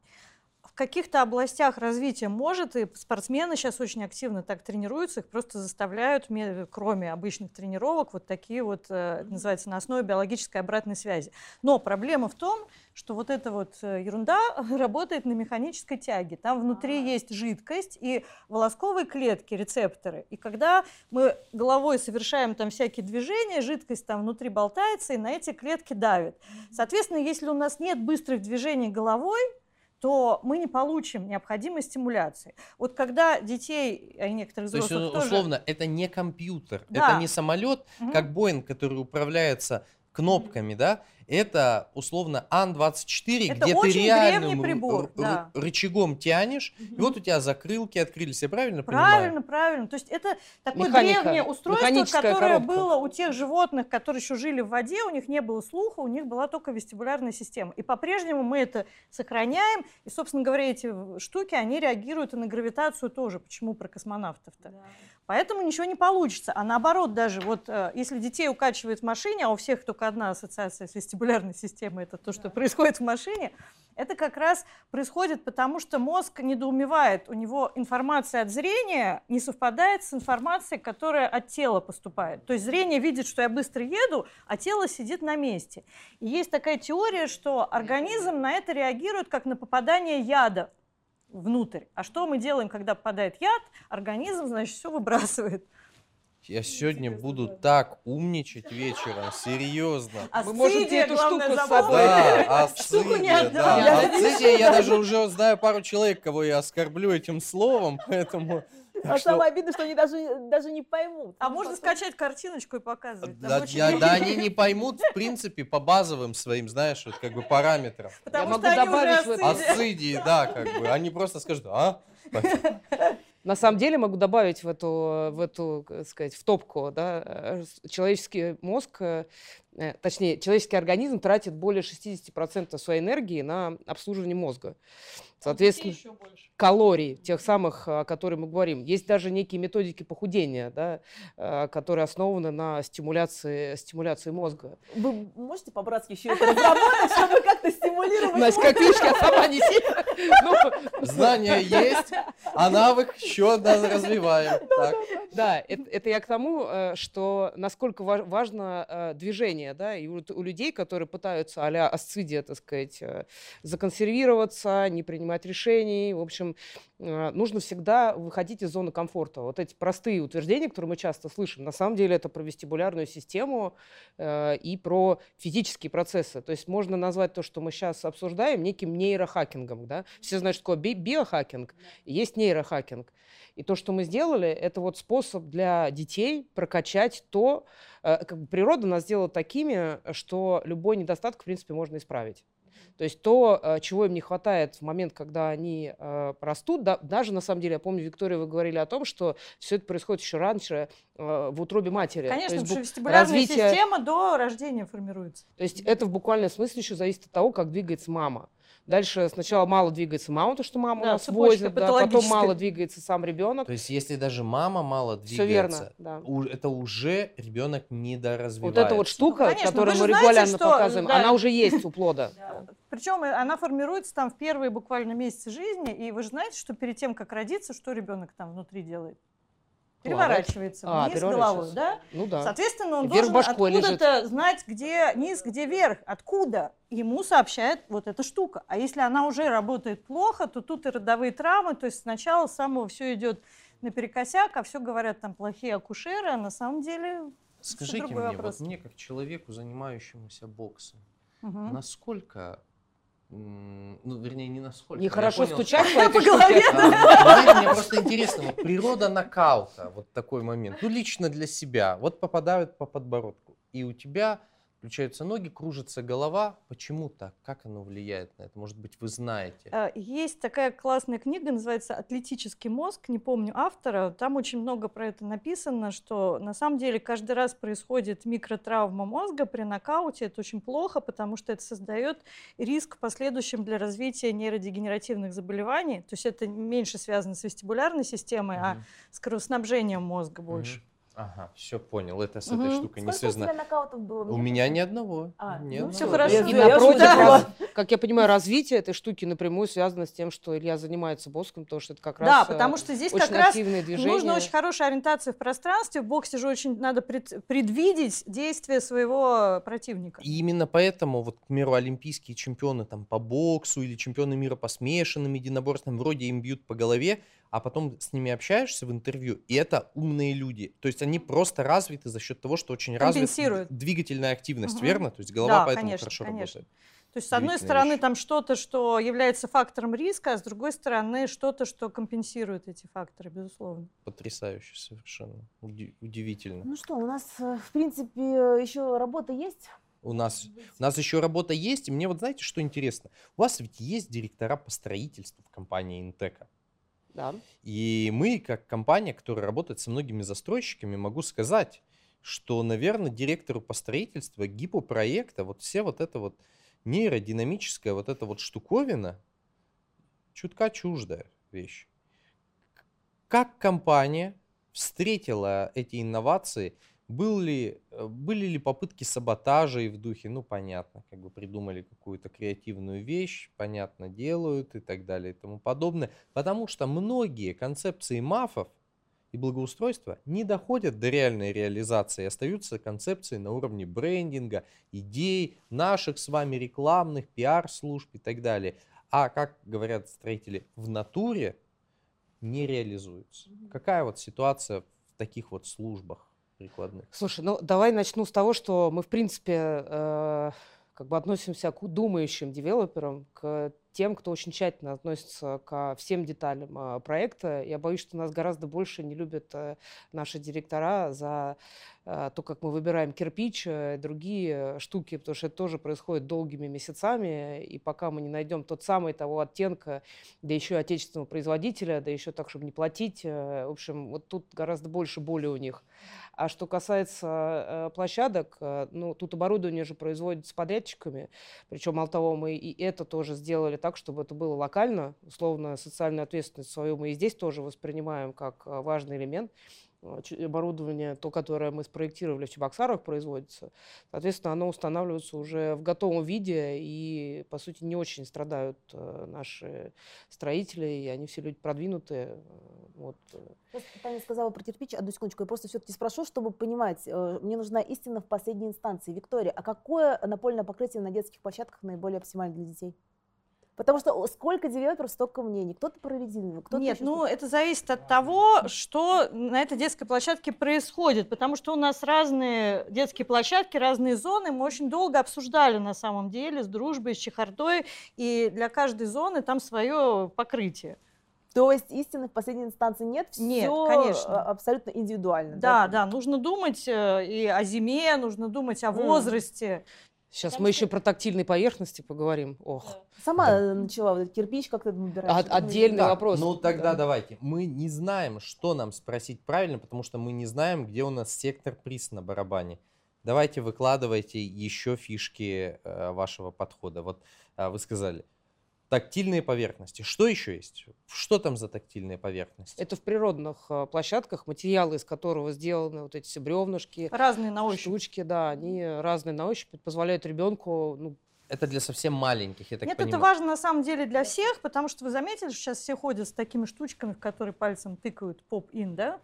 В каких-то областях развития может, и спортсмены сейчас очень активно так тренируются, их просто заставляют, кроме обычных тренировок, вот такие вот, э, называется, на основе биологической обратной связи. Но проблема в том, что вот эта вот э, ерунда работает на механической тяге. Там внутри есть жидкость и волосковые клетки, рецепторы. И когда мы головой совершаем там всякие движения, жидкость там внутри болтается и на эти клетки давит. Соответственно, если у нас нет быстрых движений головой, то мы не получим необходимой стимуляции. Вот когда детей, а и некоторых взрослых То есть, тоже... условно, это не компьютер, да. это не самолет, угу. как Боинг, который управляется кнопками, да, это условно Ан-24, где ты реальным прибор, да. рычагом тянешь, угу. и вот у тебя закрылки открылись, я правильно, правильно понимаю? Правильно, правильно. То есть это такое Механика, древнее устройство, которое коробка. было у тех животных, которые еще жили в воде, у них не было слуха, у них была только вестибулярная система. И по-прежнему мы это сохраняем, и, собственно говоря, эти штуки, они реагируют и на гравитацию тоже. Почему про космонавтов-то? Да. Поэтому ничего не получится. А наоборот, даже вот э, если детей укачивает в машине, а у всех только одна ассоциация с вестибулярной системой, это то, что происходит в машине, это как раз происходит потому, что мозг недоумевает. У него информация от зрения не совпадает с информацией, которая от тела поступает. То есть зрение видит, что я быстро еду, а тело сидит на месте. И есть такая теория, что организм на это реагирует как на попадание яда внутрь. А что мы делаем, когда попадает яд? Организм, значит, все выбрасывает. Я сегодня буду так умничать вечером, серьезно. А Вы можете эту штуку с собой. Да, Штуку не да. Я Асцидия, я даже уже знаю пару человек, кого я оскорблю этим словом, поэтому... А что- самое обидное, что они даже, даже не поймут. А Ну, можно потом- скачать картиночку и показывать. Да, я- да, они не поймут, в принципе, по базовым своим, знаешь, вот как бы параметрам. Потому Я что могу они уже добавить в это-. Асцидии, да, как бы. Они просто скажут, а? На самом деле могу добавить в эту, в эту, как сказать, в топку, да, э, человеческий мозг, э, э, точнее, человеческий организм тратит более 60% своей энергии на обслуживание мозга. Соответственно, калорий, тех самых, о которых мы говорим. Есть даже некие методики похудения, да, э, которые основаны на стимуляции, стимуляции мозга. Вы можете по-братски еще это разработать, чтобы как-то стимулировать Настя, как видишь, я сама не сильно. Знания есть, а навык еще надо развиваем. Так. Да, это, это я к тому, э, что насколько ва- важно э, движение, да, и у, у людей, которые пытаются а-ля асцидия, так сказать, э, законсервироваться, не принимать решений, в общем, нужно всегда выходить из зоны комфорта. Вот эти простые утверждения, которые мы часто слышим, на самом деле это про вестибулярную систему э, и про физические процессы. То есть можно назвать то, что мы сейчас обсуждаем, неким нейрохакингом, да. Все знают, что такое би- биохакинг, и есть нейрохакинг. И то, что мы сделали, это вот способ для детей прокачать то, э, как бы природа нас сделала такими, что любой недостаток, в принципе, можно исправить. То есть то, э, чего им не хватает в момент, когда они э, растут, да- даже на самом деле, я помню, Виктория, вы говорили о том, что все это происходит еще раньше э, в утробе матери. То Конечно, есть потому что развитие- система до рождения формируется. то есть это в буквальном смысле еще зависит от того, как двигается мама. Дальше сначала мало двигается мама, то, что мама Да, у нас возит, да, потом мало двигается сам ребенок. То есть, если даже мама мало Все верно, двигается, да. у- это уже ребенок недоразвивается. Вот эта вот штука, Ну, конечно, которую мы знаете, регулярно что, показываем, да. она уже есть у плода. Причем она формируется там в первые буквально месяцы жизни, и вы же знаете, что перед тем, как родиться, что ребенок там внутри делает? Переворачивается А, вниз переворачивается. головой, да? Ну да. Соответственно, он Вверх должен лежит. откуда-то знать, где низ, где верх, откуда. Ему сообщает вот эта штука. А если она уже работает плохо, то тут и родовые травмы, то есть сначала с самого все идет наперекосяк, а все говорят там плохие акушеры, а на самом деле... Скажите мне, вопрос. вот мне как человеку, занимающемуся боксом, мгм. насколько, ну, вернее, не насколько. Нехорошо понял, стучать по По голове. А, мне просто интересно, вот природа нокаута, вот такой момент, ну лично для себя, вот попадают по подбородку, и у тебя включаются ноги, кружится голова, почему так, как оно влияет на это, может быть, вы знаете? А, Есть такая классная книга, называется «Атлетический мозг», не помню автора. Там очень много про это написано, что на самом деле каждый раз происходит микротравма мозга при нокауте. Это очень плохо, потому что это создает риск в последующем для развития нейродегенеративных заболеваний. То есть это меньше связано с вестибулярной системой, а Мгм. с кровоснабжением мозга больше. Мгм. Ага, все понял, это с Мгм. этой штукой не Сколько у тебя связано. нокаутов было? У меня ни одного. А, ни ну всё всё, хорошо. И я напротив, раз- как я понимаю, развитие этой штуки напрямую связано с тем, что Илья занимается боском, потому что это как раз Да, э, потому что здесь очень как раз активные движения. Нужно очень хорошая ориентация в пространстве. В боксе же очень надо пред- предвидеть действия своего противника. И именно поэтому, вот, к примеру, олимпийские чемпионы там, по боксу или чемпионы мира по смешанным единоборствам, вроде им бьют по голове, а потом с ними общаешься в интервью, и это умные люди. То есть они просто развиты за счет того, что очень развита двигательная активность, Мгм. верно? То есть голова Да, поэтому конечно, хорошо конечно. работает. То есть, с одной стороны, вещь. там что-то, что является фактором риска, а с другой стороны, что-то, что компенсирует эти факторы, безусловно. Потрясающе совершенно. Уди- удивительно. Ну что, у нас, э, в принципе, еще работа есть. У нас, у нас еще работа есть, и мне вот знаете, что интересно? У вас ведь есть директора по строительству в компании Интека. Да. И мы, как компания, которая работает со многими застройщиками, могу сказать, что, наверное, директору по строительству гипопроекта, вот все вот это вот нейродинамическая вот эта вот штуковина, чутка чуждая вещь. Как компания встретила эти инновации? Был ли, э, были ли попытки саботажа и в духе, ну понятно, как бы придумали какую-то креативную вещь, понятно, делают и так далее и тому подобное. Потому что многие концепции мафов и благоустройства не доходят до реальной реализации, остаются концепции на уровне брендинга, идей, наших с вами рекламных, пиар-служб и так далее. А как говорят строители, в натуре не реализуются. Какая вот ситуация в таких вот службах? Прикладных. Слушай, ну давай начну с того, что мы, в принципе, э, как бы относимся к думающим девелоперам, к тем, кто очень тщательно относится ко всем деталям э, проекта. Я боюсь, что нас гораздо больше не любят э, наши директора за то, как мы выбираем кирпич э, другие штуки, потому что это тоже происходит долгими месяцами, и пока мы не найдем тот самый того оттенка, да еще и отечественного производителя, да еще так, чтобы не платить, э, в общем, вот тут гораздо больше боли у них. А что касается э, площадок, э, ну, тут оборудование же производится подрядчиками, причем, мало того, мы и это тоже сделали так, чтобы это было локально, условно, социальную ответственность свою мы и здесь тоже воспринимаем как э, важный элемент э, оборудование, то, которое мы спроектировали в Чебоксарах, производится. Соответственно, оно устанавливается уже в готовом виде, и, по сути, не очень страдают э, наши строители, и они все люди продвинутые. э, Вот. Таня сказала про кирпич. Одну секундочку, я просто все-таки спрошу, чтобы понимать. э, Мне нужна истина в последней инстанции. Виктория, а какое напольное покрытие на детских площадках наиболее оптимально для детей? Потому что сколько девелоперов, столько мнений. Кто-то про резиновую, кто-то Нет, ну это зависит от того, что на этой детской площадке происходит, потому что у нас разные детские площадки, разные зоны. Мы очень долго обсуждали на самом деле с дружбой, с чехардой, и для каждой зоны там свое покрытие. То есть истины в последней инстанции нет, все Нет, конечно. абсолютно индивидуально. Да, да, нужно думать э, и о зиме, нужно думать о возрасте. Сейчас Так мы еще про тактильные поверхности поговорим. Ох, Сама Да. э, начала вот этот кирпич как-то выбирать. Что-то там отдельный выбирать. вопрос. Ну тогда Да. давайте. Мы не знаем, что нам спросить правильно, потому что мы не знаем, где у нас сектор приз на барабане. Давайте выкладывайте еще фишки э, вашего подхода. Вот э, вы сказали, тактильные поверхности. Что еще есть? Что там за тактильные поверхности? Это в природных э, площадках, материалы из которого сделаны вот эти все бревнышки, Разные на ощупь. штучки, да, они разные на ощупь, позволяют ребенку, ну, Это для совсем маленьких, я так Нет, понимаю. это важно на самом деле для всех, потому что вы заметили, что сейчас все ходят с такими штучками, в которые пальцем тыкают поп-ин, да?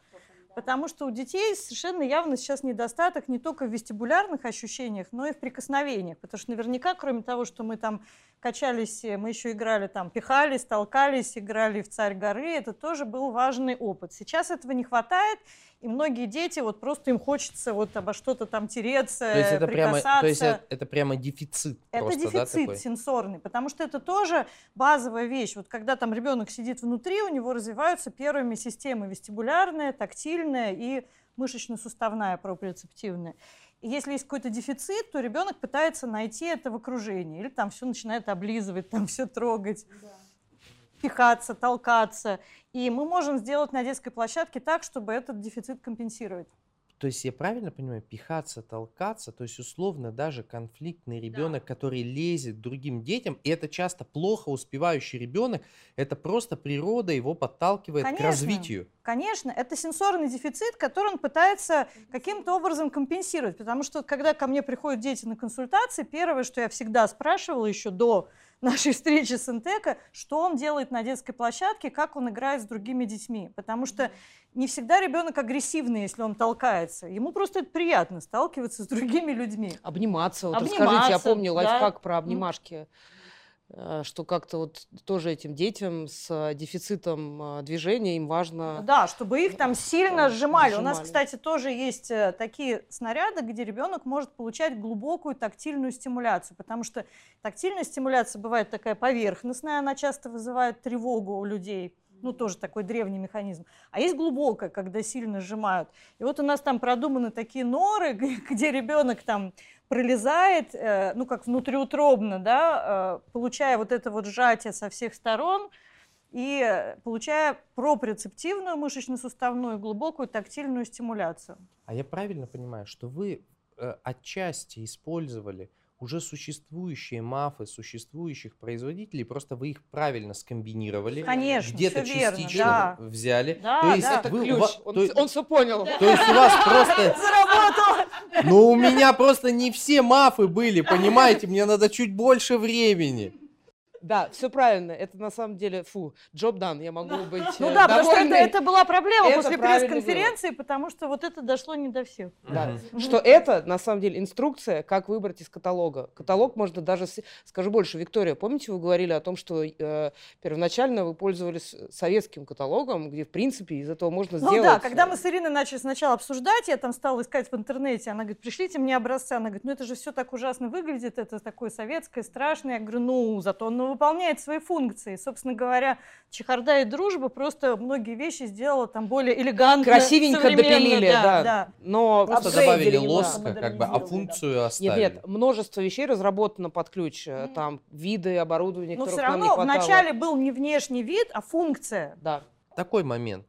Потому что у детей совершенно явно сейчас недостаток не только в вестибулярных ощущениях, но и в прикосновениях. Потому что наверняка, кроме того, что мы там качались, э, мы еще играли там, пихались, толкались, играли в царь горы, это тоже был важный опыт. Сейчас этого не хватает, и многие дети, вот просто им хочется вот обо что-то там тереться, То есть это прямо, прикасаться. то есть это, это прямо дефицит Это просто, да, дефицит такой? сенсорный, потому что это тоже базовая вещь. Вот когда там ребенок сидит внутри, у него развиваются первыми системы вестибулярная, тактильная и мышечно-суставная проприоцептивная. Если есть какой-то дефицит, то ребенок пытается найти это в окружении. Или там все начинает облизывать, там все трогать, пихаться, толкаться. И мы можем сделать на детской площадке так, чтобы этот дефицит компенсировать. То есть я правильно понимаю, пихаться, толкаться, то есть условно даже конфликтный ребенок, который лезет к другим детям, и это часто плохо успевающий ребенок, это просто природа его подталкивает к Конечно. развитию. Конечно, это сенсорный дефицит, который он пытается каким-то образом компенсировать. Потому что когда ко мне приходят дети на консультации, первое, что я всегда спрашивала еще до нашей встречи с Интека, что он делает на детской площадке, как он играет с другими детьми. Потому что не всегда ребенок агрессивный, если он толкается. Ему просто это приятно сталкиваться с другими людьми. обниматься. Вот Обниматься, расскажите, я помню да. лайфхак про обнимашки, э, что как-то вот тоже этим детям с э, дефицитом э, движения им важно... Да, чтобы их там сильно сжимали. У нас, Сжимали. кстати, тоже есть э, такие снаряды, где ребенок может получать глубокую тактильную стимуляцию, потому что тактильная стимуляция бывает такая поверхностная, она часто вызывает тревогу у людей. Ну, тоже такой древний механизм. А есть глубокая, когда сильно сжимают. И вот у нас там продуманы такие норы, где ребенок там пролезает, э, ну, как внутриутробно, да, э, получая вот это вот сжатие со всех сторон, и получая проприоцептивную мышечно-суставную глубокую тактильную стимуляцию. А я правильно понимаю, что вы э, отчасти использовали уже существующие мафы существующих производителей, просто вы их правильно скомбинировали, Конечно, где-то всё верно, частично да. взяли. Да, то есть да. Это вы- у ключ, ва- он, то он все понял. то есть у вас просто Заработала! Ну, у меня просто не все мафы были, понимаете? Мне надо чуть больше времени. Да, все правильно. Это на самом деле, фу, job done. Я могу быть Ну э, да, потому что это, это была проблема Это после пресс-конференции, потому что вот это дошло не до всех. Да. Мгм. Что это, на самом деле, инструкция, как выбрать из каталога. Каталог можно даже... с- Скажу больше, Виктория, помните, вы говорили о том, что э, первоначально вы пользовались советским каталогом, где, в принципе, из этого можно Ну сделать... да, когда э, мы с Ириной начали сначала обсуждать, я там стала искать в интернете, она говорит, пришлите мне образцы, она говорит, ну это же все так ужасно выглядит, это такое советское, страшное. Я говорю, ну зато он выполняет свои функции. Собственно говоря, чехарда и дружба просто многие вещи сделала там более элегантно, Красивенько современно, допилили, да. да. Но Просто добавили лоска, как бы, а модернизировали, да. функцию оставили. Нет, нет, множество вещей разработано под ключ. Мгм. Там виды, оборудование, Но все равно вначале был не внешний вид, а функция. Да. Такой момент.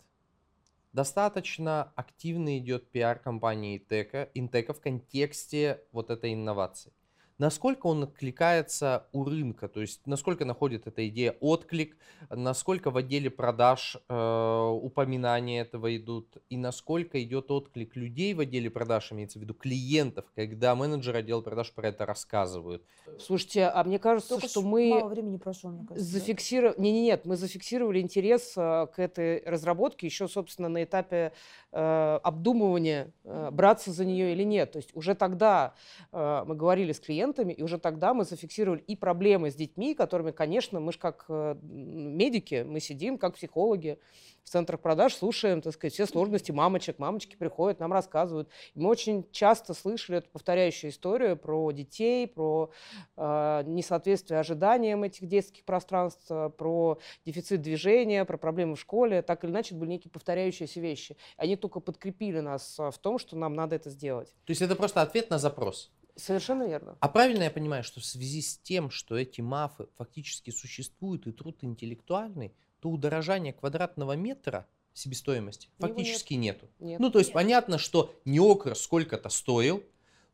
Достаточно активно идет пиар компании Интека, Интека в контексте вот этой инновации. Насколько он откликается у рынка, то есть насколько находит эта идея отклик, насколько в отделе продаж э, упоминания этого идут, и насколько идет отклик людей в отделе продаж, имеется в виду клиентов, когда менеджеры отдела продаж про это рассказывают. Слушайте, а мне кажется, Только что мы... мало времени прошло, мне кажется. да? Зафиксировали, не, не, нет, мы зафиксировали интерес э, к этой разработке еще, собственно, на этапе э, обдумывания, э, браться за нее или нет. То есть уже тогда э, мы говорили с клиентами, и уже тогда мы зафиксировали и проблемы с детьми, которыми, конечно, мы же как э, медики, мы сидим как психологи в центрах продаж, слушаем, так сказать, все сложности мамочек, мамочки приходят, нам рассказывают. И мы очень часто слышали эту повторяющую историю про детей, про э, несоответствие ожиданиям этих детских пространств, про дефицит движения, про проблемы в школе. Так или иначе, были некие повторяющиеся вещи. Они только подкрепили нас э, в том, что нам надо это сделать. То есть это просто ответ на запрос. Совершенно верно. А правильно я понимаю, что в связи с тем, что эти мафы фактически существуют и труд интеллектуальный, то удорожания квадратного метра себестоимости Его нет. фактически нету. Нет. Ну, то есть понятно, что неокр сколько-то стоил,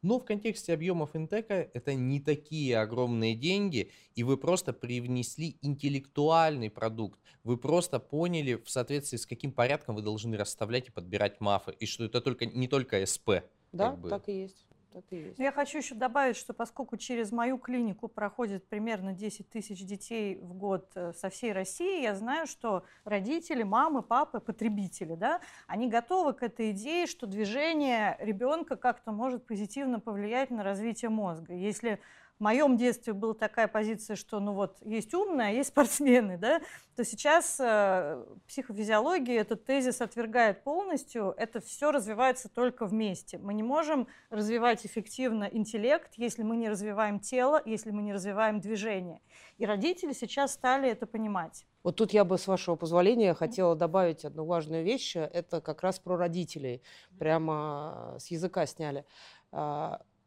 но в контексте объемов интека это не такие огромные деньги, и вы просто привнесли интеллектуальный продукт. Вы просто поняли, в соответствии с каким порядком вы должны расставлять и подбирать мафы, и что это только, не только СП. да, как бы. так и есть. Так и есть. Я хочу еще добавить, что поскольку через мою клинику проходит примерно 10 тысяч детей в год э, со всей России, я знаю, что родители, мамы, папы, потребители, да, они готовы к этой идее, что движение ребенка как-то может позитивно повлиять на развитие мозга. Если в моем детстве была такая позиция, что ну вот есть умные, а есть спортсмены, да, то сейчас э, психофизиология этот тезис отвергает полностью. Это все развивается только вместе. Мы не можем развивать эффективно интеллект, если мы не развиваем тело, если мы не развиваем движение. И родители сейчас стали это понимать. Вот тут я бы, с вашего позволения, хотела добавить одну важную вещь. Это как раз про родителей. Прямо с языка сняли.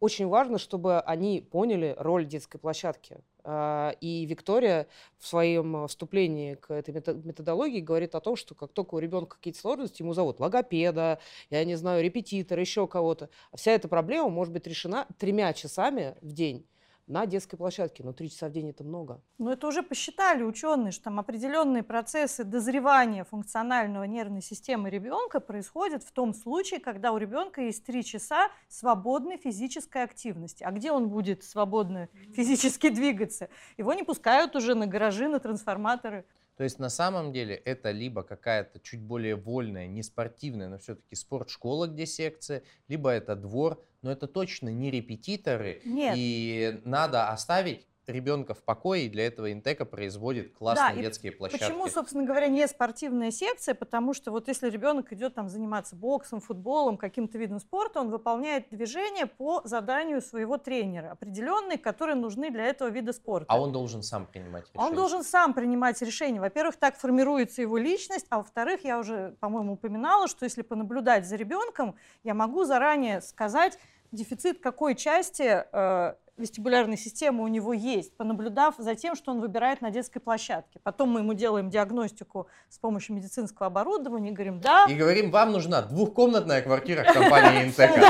Очень важно, чтобы они поняли роль детской площадки. А, И Виктория в своем вступлении к этой мето- методологии говорит о том, что как только у ребенка какие-то сложности, ему зовут логопеда, я не знаю, репетитора, еще кого-то. Вся эта проблема может быть решена тремя часами в день на детской площадке. Но три часа в день это много. Но это уже посчитали ученые, что там определенные процессы дозревания функционального нервной системы ребенка происходят в том случае, когда у ребенка есть три часа свободной физической активности. А где он будет свободно физически двигаться? Его не пускают уже на гаражи, на трансформаторы. То есть на самом деле это либо какая-то чуть более вольная, не спортивная, но все-таки спортшкола, где секция, либо это двор, но это точно не репетиторы. Нет. И надо оставить ребенка в покое, и для этого Интека производит классные и детские площадки. Почему, собственно говоря, не спортивная секция? Потому что вот если ребенок идет там заниматься боксом, футболом, каким-то видом спорта, он выполняет движения по заданию своего тренера, определенные, которые нужны для этого вида спорта. А он должен сам принимать решение. Он должен сам принимать решения. Во-первых, так формируется его личность, а во-вторых, я уже, по-моему, упоминала, что если понаблюдать за ребенком, я могу заранее сказать, дефицит какой части э, вестибулярной системы у него есть, понаблюдав за тем, что он выбирает на детской площадке. Потом мы ему делаем диагностику с помощью медицинского оборудования и говорим, да, И говорим, вам нужна двухкомнатная квартира в компании Интека.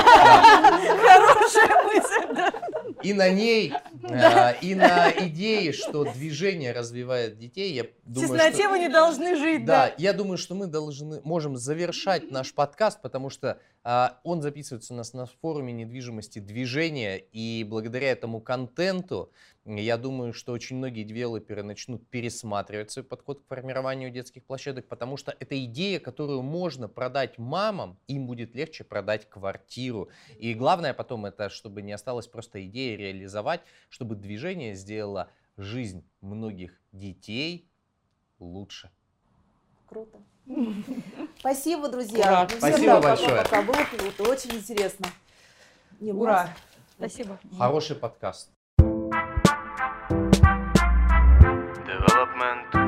Хорошая мысль, да. И на ней, э, и на идее, что движение развивает детей, я думаю, тесноте что... не должны жить, да. Да, я думаю, что мы должны, можем завершать наш подкаст, потому что а, он записывается у нас на форуме недвижимости движения, и благодаря этому контенту я думаю, что очень многие девелоперы начнут пересматривать свой подход к формированию детских площадок, потому что это идея, которую можно продать мамам, им будет легче продать квартиру. И главное потом это, чтобы не осталось просто идея реализовать, чтобы движение сделало жизнь многих детей лучше. Круто. Спасибо, друзья. Ну, всем Спасибо большое. Пока. Было круто, очень интересно. Не, Ура! Спасибо. Хороший подкаст. menentu